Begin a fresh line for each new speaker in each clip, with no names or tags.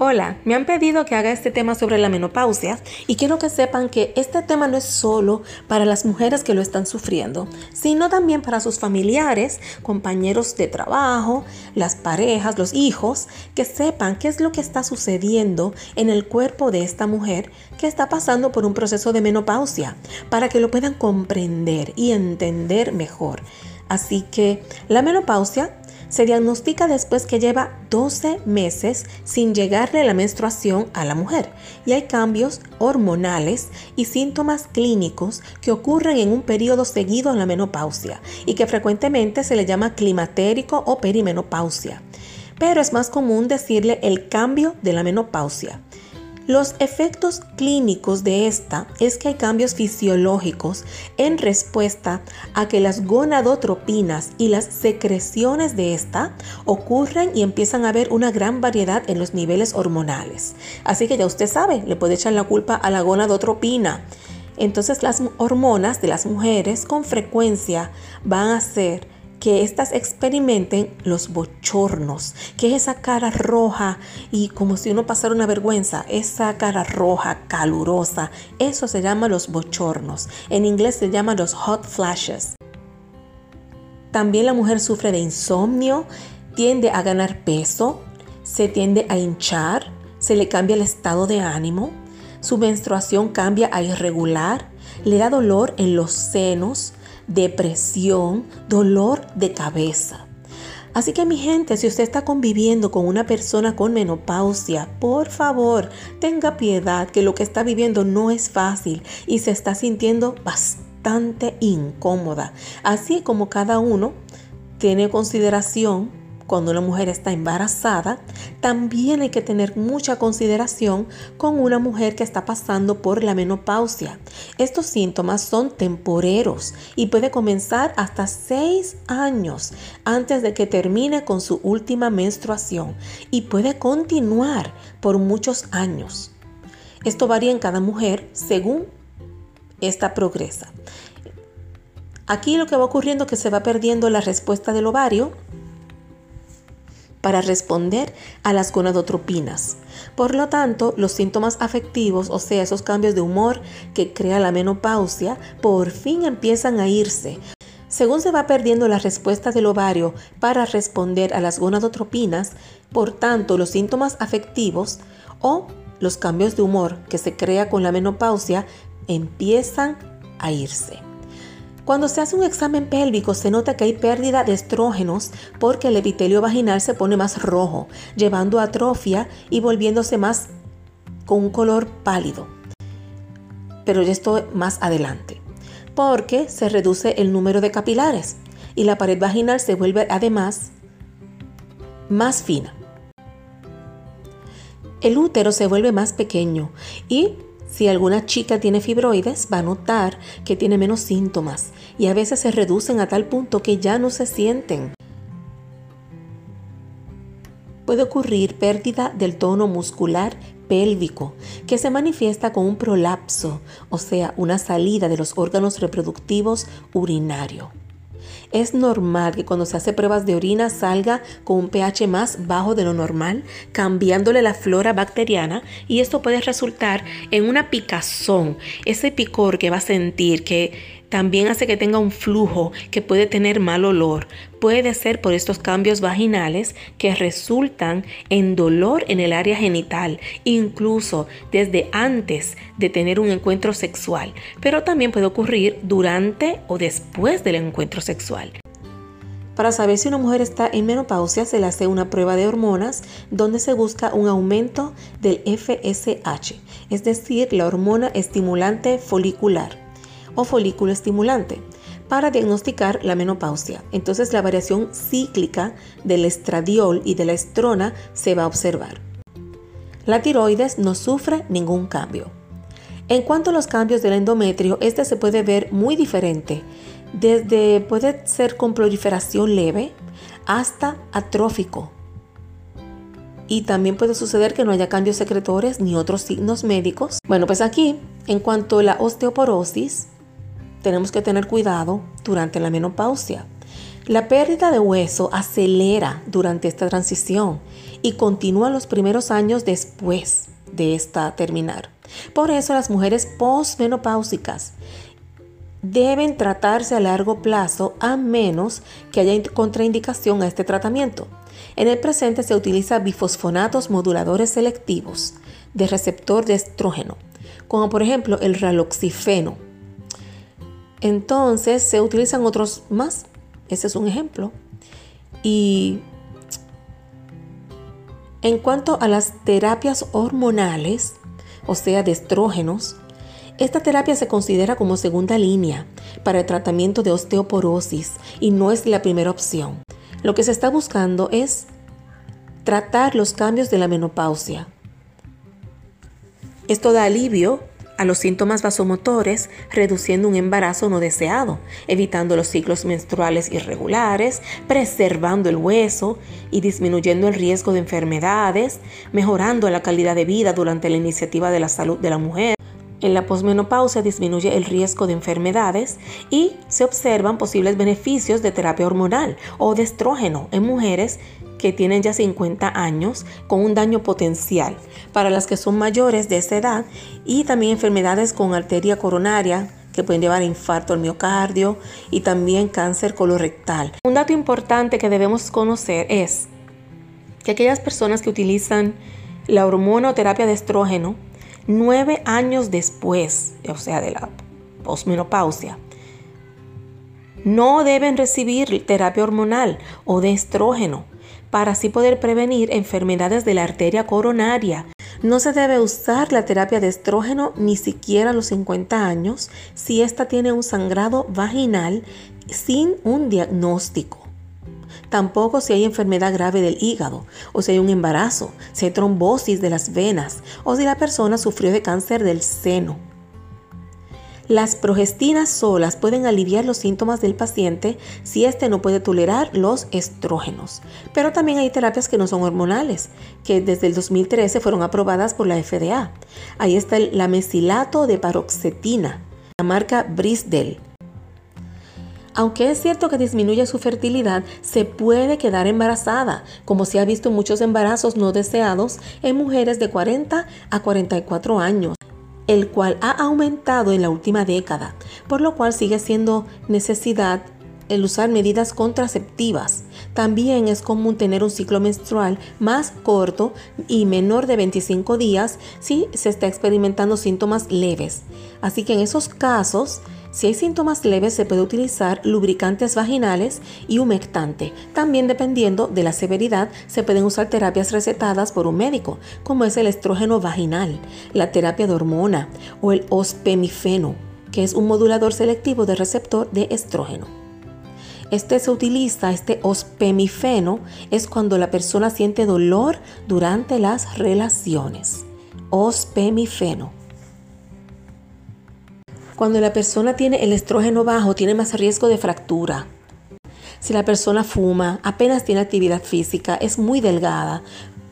Hola, me han pedido que haga este tema sobre la menopausia y quiero que sepan que este tema no es solo para las mujeres que lo están sufriendo, sino también para sus familiares, compañeros de trabajo, las parejas, los hijos, que sepan qué es lo que está sucediendo en el cuerpo de esta mujer que está pasando por un proceso de menopausia, para que lo puedan comprender y entender mejor. Así que la menopausia se diagnostica después que lleva 12 meses sin llegarle la menstruación a la mujer y hay cambios hormonales y síntomas clínicos que ocurren en un periodo seguido en la menopausia y que frecuentemente se le llama climatérico o perimenopausia. Pero es más común decirle el cambio de la menopausia. Los efectos clínicos de esta es que hay cambios fisiológicos en respuesta a que las gonadotropinas y las secreciones de esta ocurren y empiezan a haber una gran variedad en los niveles hormonales. Así que ya usted sabe, le puede echar la culpa a la gonadotropina. Entonces las hormonas de las mujeres con frecuencia van a ser que éstas experimenten los bochornos, que es esa cara roja y como si uno pasara una vergüenza, esa cara roja, calurosa, eso se llama los bochornos. En inglés se llama los hot flashes. También la mujer sufre de insomnio, tiende a ganar peso, se tiende a hinchar, se le cambia el estado de ánimo, su menstruación cambia a irregular, le da dolor en los senos, depresión, dolor de cabeza. Así que mi gente, si usted está conviviendo con una persona con menopausia, por favor, tenga piedad que lo que está viviendo no es fácil y se está sintiendo bastante incómoda. Así como cada uno tiene consideración cuando una mujer está embarazada, también hay que tener mucha consideración con una mujer que está pasando por la menopausia. Estos síntomas son temporeros y puede comenzar hasta 6 años antes de que termine con su última menstruación y puede continuar por muchos años. Esto varía en cada mujer según esta progresa. Aquí lo que va ocurriendo es que se va perdiendo la respuesta del ovario para responder a las gonadotropinas. Por lo tanto, los síntomas afectivos, o sea, esos cambios de humor que crea la menopausia, por fin empiezan a irse. Según se va perdiendo la respuesta del ovario para responder a las gonadotropinas, por tanto, los síntomas afectivos o los cambios de humor que se crea con la menopausia empiezan a irse. Cuando se hace un examen pélvico se nota que hay pérdida de estrógenos porque el epitelio vaginal se pone más rojo, llevando a atrofia y volviéndose más con un color pálido. Pero ya estoy más adelante. Porque se reduce el número de capilares y la pared vaginal se vuelve además más fina. El útero se vuelve más pequeño y si alguna chica tiene fibroides, va a notar que tiene menos síntomas y a veces se reducen a tal punto que ya no se sienten. Puede ocurrir pérdida del tono muscular pélvico, que se manifiesta con un prolapso, o sea, una salida de los órganos reproductivos urinario. Es normal que cuando se hace pruebas de orina salga con un pH más bajo de lo normal, cambiándole la flora bacteriana y esto puede resultar en una picazón, ese picor que va a sentir que también hace que tenga un flujo que puede tener mal olor. Puede ser por estos cambios vaginales que resultan en dolor en el área genital, incluso desde antes de tener un encuentro sexual, pero también puede ocurrir durante o después del encuentro sexual. Para saber si una mujer está en menopausia se le hace una prueba de hormonas donde se busca un aumento del FSH, es decir, la hormona estimulante folicular o folículo estimulante para diagnosticar la menopausia. Entonces la variación cíclica del estradiol y de la estrona se va a observar. La tiroides no sufre ningún cambio. En cuanto a los cambios del endometrio, este se puede ver muy diferente. Desde puede ser con proliferación leve hasta atrófico. Y también puede suceder que no haya cambios secretores ni otros signos médicos. Bueno, pues aquí, en cuanto a la osteoporosis, tenemos que tener cuidado durante la menopausia. La pérdida de hueso acelera durante esta transición y continúa los primeros años después de esta terminar. Por eso las mujeres postmenopáusicas deben tratarse a largo plazo a menos que haya contraindicación a este tratamiento. En el presente se utiliza bifosfonatos moduladores selectivos de receptor de estrógeno, como por ejemplo el raloxifeno. Entonces se utilizan otros más, ese es un ejemplo. Y en cuanto a las terapias hormonales, o sea, de estrógenos, esta terapia se considera como segunda línea para el tratamiento de osteoporosis y no es la primera opción. Lo que se está buscando es tratar los cambios de la menopausia. Esto da alivio a los síntomas vasomotores, reduciendo un embarazo no deseado, evitando los ciclos menstruales irregulares, preservando el hueso y disminuyendo el riesgo de enfermedades, mejorando la calidad de vida durante la iniciativa de la salud de la mujer. En la posmenopausia disminuye el riesgo de enfermedades y se observan posibles beneficios de terapia hormonal o de estrógeno en mujeres que tienen ya 50 años con un daño potencial para las que son mayores de esa edad y también enfermedades con arteria coronaria que pueden llevar a infarto al miocardio y también cáncer colorectal. Un dato importante que debemos conocer es que aquellas personas que utilizan la hormona o terapia de estrógeno nueve años después, o sea, de la posmenopausia, no deben recibir terapia hormonal o de estrógeno para así poder prevenir enfermedades de la arteria coronaria. No se debe usar la terapia de estrógeno ni siquiera a los 50 años si ésta tiene un sangrado vaginal sin un diagnóstico. Tampoco si hay enfermedad grave del hígado, o si hay un embarazo, si hay trombosis de las venas, o si la persona sufrió de cáncer del seno. Las progestinas solas pueden aliviar los síntomas del paciente si éste no puede tolerar los estrógenos. Pero también hay terapias que no son hormonales, que desde el 2013 fueron aprobadas por la FDA. Ahí está el, la mesilato de paroxetina, la marca Brisdel, aunque es cierto que disminuye su fertilidad, se puede quedar embarazada, como se ha visto en muchos embarazos no deseados en mujeres de 40 a 44 años el cual ha aumentado en la última década, por lo cual sigue siendo necesidad el usar medidas contraceptivas. También es común tener un ciclo menstrual más corto y menor de 25 días si se está experimentando síntomas leves. Así que en esos casos si hay síntomas leves se puede utilizar lubricantes vaginales y humectante. También dependiendo de la severidad se pueden usar terapias recetadas por un médico, como es el estrógeno vaginal, la terapia de hormona o el ospemifeno, que es un modulador selectivo de receptor de estrógeno. Este se utiliza, este ospemifeno, es cuando la persona siente dolor durante las relaciones. Ospemifeno. Cuando la persona tiene el estrógeno bajo, tiene más riesgo de fractura. Si la persona fuma, apenas tiene actividad física, es muy delgada,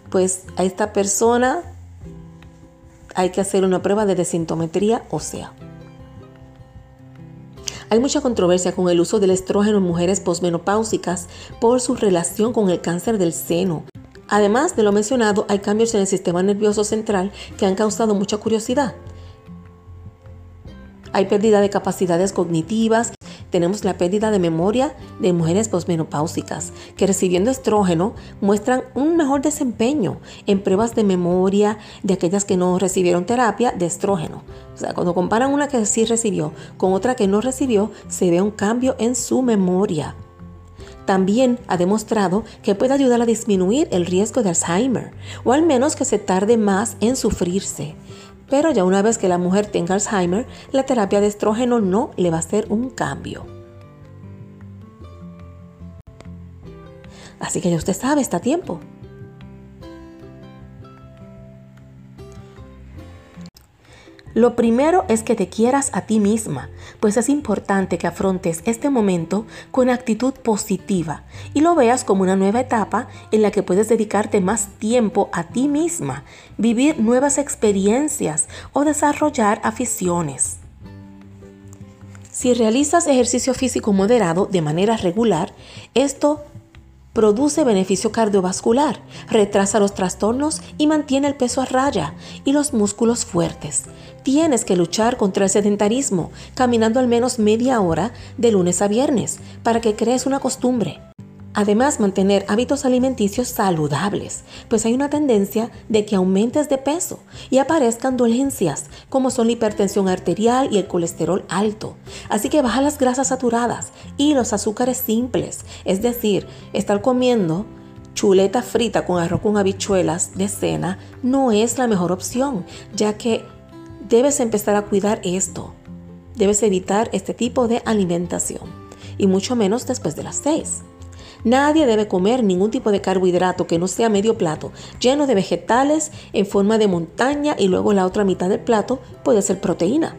pues a esta persona hay que hacer una prueba de desintometría ósea. Hay mucha controversia con el uso del estrógeno en mujeres posmenopáusicas por su relación con el cáncer del seno. Además de lo mencionado, hay cambios en el sistema nervioso central que han causado mucha curiosidad. Hay pérdida de capacidades cognitivas. Tenemos la pérdida de memoria de mujeres posmenopáusicas que recibiendo estrógeno muestran un mejor desempeño en pruebas de memoria de aquellas que no recibieron terapia de estrógeno. O sea, cuando comparan una que sí recibió con otra que no recibió, se ve un cambio en su memoria. También ha demostrado que puede ayudar a disminuir el riesgo de Alzheimer, o al menos que se tarde más en sufrirse. Pero ya una vez que la mujer tenga Alzheimer, la terapia de estrógeno no le va a hacer un cambio. Así que ya usted sabe, está a tiempo. Lo primero es que te quieras a ti misma, pues es importante que afrontes este momento con actitud positiva y lo veas como una nueva etapa en la que puedes dedicarte más tiempo a ti misma, vivir nuevas experiencias o desarrollar aficiones. Si realizas ejercicio físico moderado de manera regular, esto produce beneficio cardiovascular, retrasa los trastornos y mantiene el peso a raya y los músculos fuertes. Tienes que luchar contra el sedentarismo, caminando al menos media hora de lunes a viernes, para que crees una costumbre. Además, mantener hábitos alimenticios saludables, pues hay una tendencia de que aumentes de peso y aparezcan dolencias, como son la hipertensión arterial y el colesterol alto. Así que baja las grasas saturadas y los azúcares simples, es decir, estar comiendo chuleta frita con arroz con habichuelas de cena no es la mejor opción, ya que debes empezar a cuidar esto. Debes evitar este tipo de alimentación y mucho menos después de las 6. Nadie debe comer ningún tipo de carbohidrato que no sea medio plato, lleno de vegetales en forma de montaña y luego la otra mitad del plato puede ser proteína.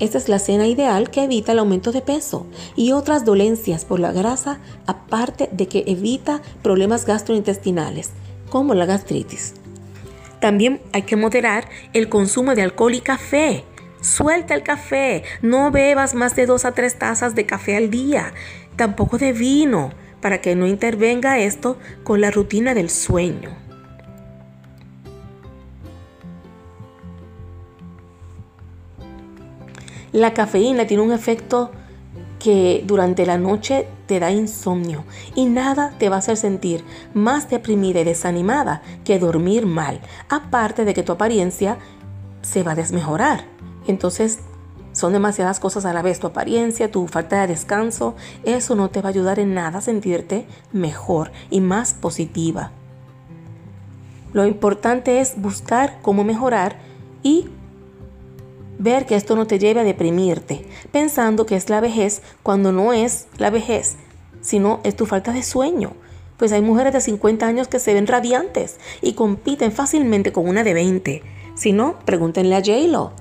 Esta es la cena ideal que evita el aumento de peso y otras dolencias por la grasa, aparte de que evita problemas gastrointestinales, como la gastritis. También hay que moderar el consumo de alcohol y café. Suelta el café, no bebas más de dos a tres tazas de café al día, tampoco de vino para que no intervenga esto con la rutina del sueño. La cafeína tiene un efecto que durante la noche te da insomnio y nada te va a hacer sentir más deprimida y desanimada que dormir mal, aparte de que tu apariencia se va a desmejorar. Entonces son demasiadas cosas a la vez, tu apariencia, tu falta de descanso, eso no te va a ayudar en nada a sentirte mejor y más positiva. Lo importante es buscar cómo mejorar y ver que esto no te lleve a deprimirte, pensando que es la vejez cuando no es la vejez, sino es tu falta de sueño. Pues hay mujeres de 50 años que se ven radiantes y compiten fácilmente con una de 20. Si no, pregúntenle a J-Lo.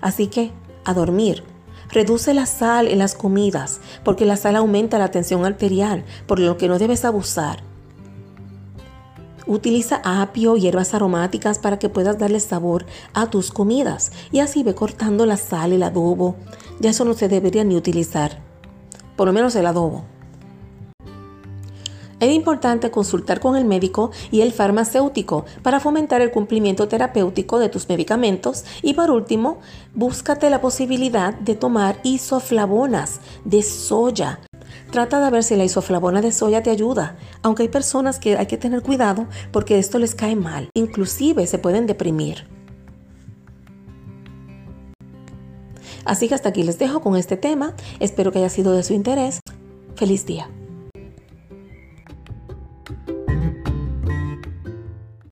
Así que a dormir. Reduce la sal en las comidas, porque la sal aumenta la tensión arterial, por lo que no debes abusar. Utiliza apio y hierbas aromáticas para que puedas darle sabor a tus comidas y así ve cortando la sal, el adobo. Ya eso no se debería ni utilizar, por lo menos el adobo. Es importante consultar con el médico y el farmacéutico para fomentar el cumplimiento terapéutico de tus medicamentos y por último, búscate la posibilidad de tomar isoflavonas de soya. Trata de ver si la isoflavona de soya te ayuda, aunque hay personas que hay que tener cuidado porque esto les cae mal, inclusive se pueden deprimir. Así que hasta aquí les dejo con este tema, espero que haya sido de su interés. Feliz día.